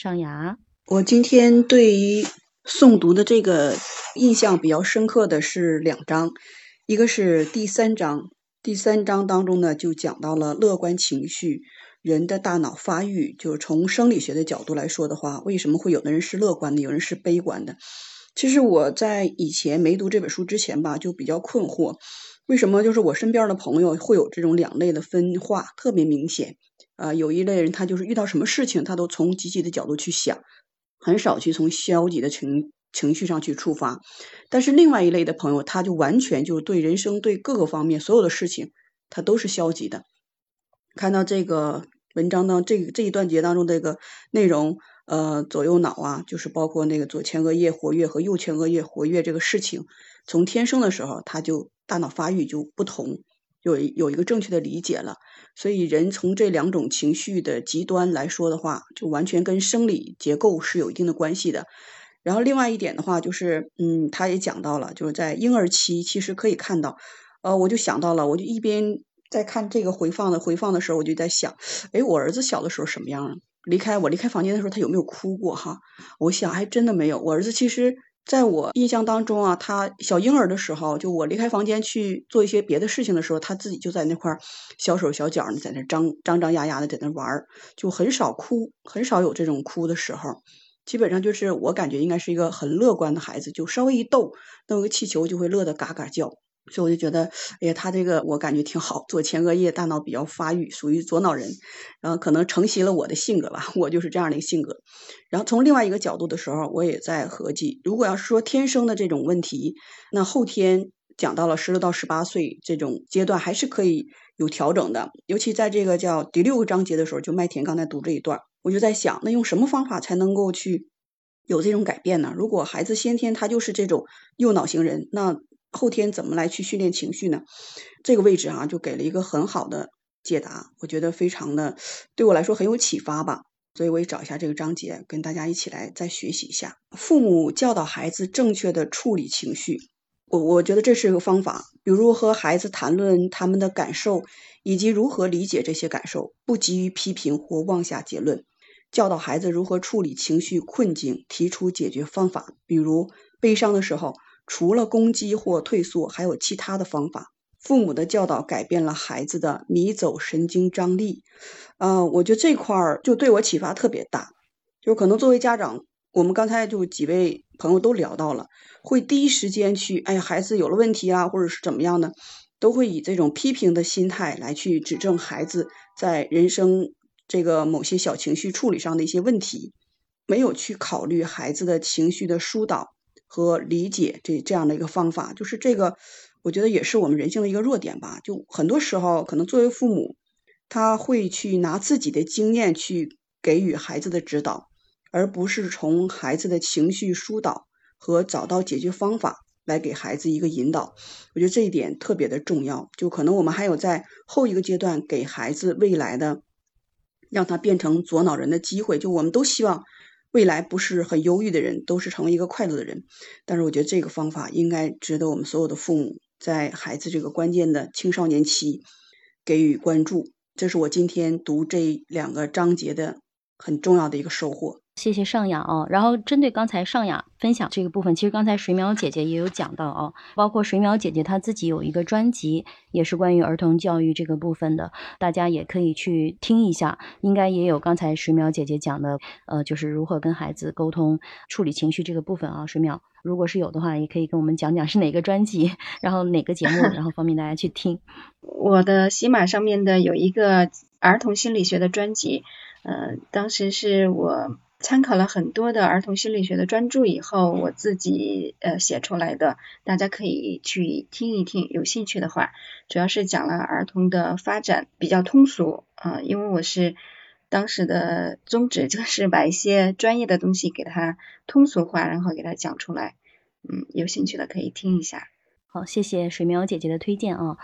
上牙，我今天对于诵读的这个印象比较深刻的是两章，一个是第三章，第三章当中呢就讲到了乐观情绪，人的大脑发育，就是从生理学的角度来说的话，为什么会有的人是乐观的，有人是悲观的？其实我在以前没读这本书之前吧，就比较困惑，为什么就是我身边的朋友会有这种两类的分化，特别明显。啊，有一类人他就是遇到什么事情，他都从积极的角度去想，很少去从消极的情情绪上去出发。但是另外一类的朋友，他就完全就对人生对各个方面所有的事情，他都是消极的。看到这个文章呢，这这一段节当中这个内容。呃，左右脑啊，就是包括那个左前额叶活跃和右前额叶活跃这个事情，从天生的时候，他就大脑发育就不同，有有一个正确的理解了。所以人从这两种情绪的极端来说的话，就完全跟生理结构是有一定的关系的。然后另外一点的话，就是嗯，他也讲到了，就是在婴儿期，其实可以看到，呃，我就想到了，我就一边在看这个回放的回放的时候，我就在想，哎，我儿子小的时候什么样啊？离开我离开房间的时候，他有没有哭过哈？我想还真的没有。我儿子其实在我印象当中啊，他小婴儿的时候，就我离开房间去做一些别的事情的时候，他自己就在那块儿小手小脚的在那张张张丫丫的在那玩儿，就很少哭，很少有这种哭的时候。基本上就是我感觉应该是一个很乐观的孩子，就稍微一逗，弄个气球就会乐得嘎嘎叫。所以我就觉得，哎呀，他这个我感觉挺好，左前额叶大脑比较发育，属于左脑人，然后可能承袭了我的性格吧，我就是这样的一个性格。然后从另外一个角度的时候，我也在合计，如果要是说天生的这种问题，那后天讲到了十六到十八岁这种阶段，还是可以有调整的。尤其在这个叫第六个章节的时候，就麦田刚才读这一段，我就在想，那用什么方法才能够去有这种改变呢？如果孩子先天他就是这种右脑型人，那后天怎么来去训练情绪呢？这个位置啊，就给了一个很好的解答，我觉得非常的对我来说很有启发吧。所以我也找一下这个章节，跟大家一起来再学习一下。父母教导孩子正确的处理情绪，我我觉得这是一个方法。比如和孩子谈论他们的感受，以及如何理解这些感受，不急于批评或妄下结论。教导孩子如何处理情绪困境，提出解决方法。比如悲伤的时候。除了攻击或退缩，还有其他的方法。父母的教导改变了孩子的迷走神经张力。嗯，我觉得这块儿就对我启发特别大。就可能作为家长，我们刚才就几位朋友都聊到了，会第一时间去，哎呀，孩子有了问题啊，或者是怎么样呢，都会以这种批评的心态来去指正孩子在人生这个某些小情绪处理上的一些问题，没有去考虑孩子的情绪的疏导。和理解这这样的一个方法，就是这个，我觉得也是我们人性的一个弱点吧。就很多时候，可能作为父母，他会去拿自己的经验去给予孩子的指导，而不是从孩子的情绪疏导和找到解决方法来给孩子一个引导。我觉得这一点特别的重要。就可能我们还有在后一个阶段给孩子未来的让他变成左脑人的机会。就我们都希望。未来不是很忧郁的人，都是成为一个快乐的人。但是我觉得这个方法应该值得我们所有的父母在孩子这个关键的青少年期给予关注。这是我今天读这两个章节的很重要的一个收获。谢谢尚雅哦，然后针对刚才尚雅分享这个部分，其实刚才水淼姐姐也有讲到哦，包括水淼姐姐她自己有一个专辑，也是关于儿童教育这个部分的，大家也可以去听一下，应该也有刚才水淼姐姐讲的，呃，就是如何跟孩子沟通、处理情绪这个部分啊。水淼，如果是有的话，也可以跟我们讲讲是哪个专辑，然后哪个节目，然后方便大家去听。我的喜马上面的有一个儿童心理学的专辑，呃，当时是我。参考了很多的儿童心理学的专著以后，我自己呃写出来的，大家可以去听一听，有兴趣的话，主要是讲了儿童的发展比较通俗啊，因为我是当时的宗旨就是把一些专业的东西给他通俗化，然后给他讲出来，嗯，有兴趣的可以听一下。好，谢谢水苗姐姐的推荐啊。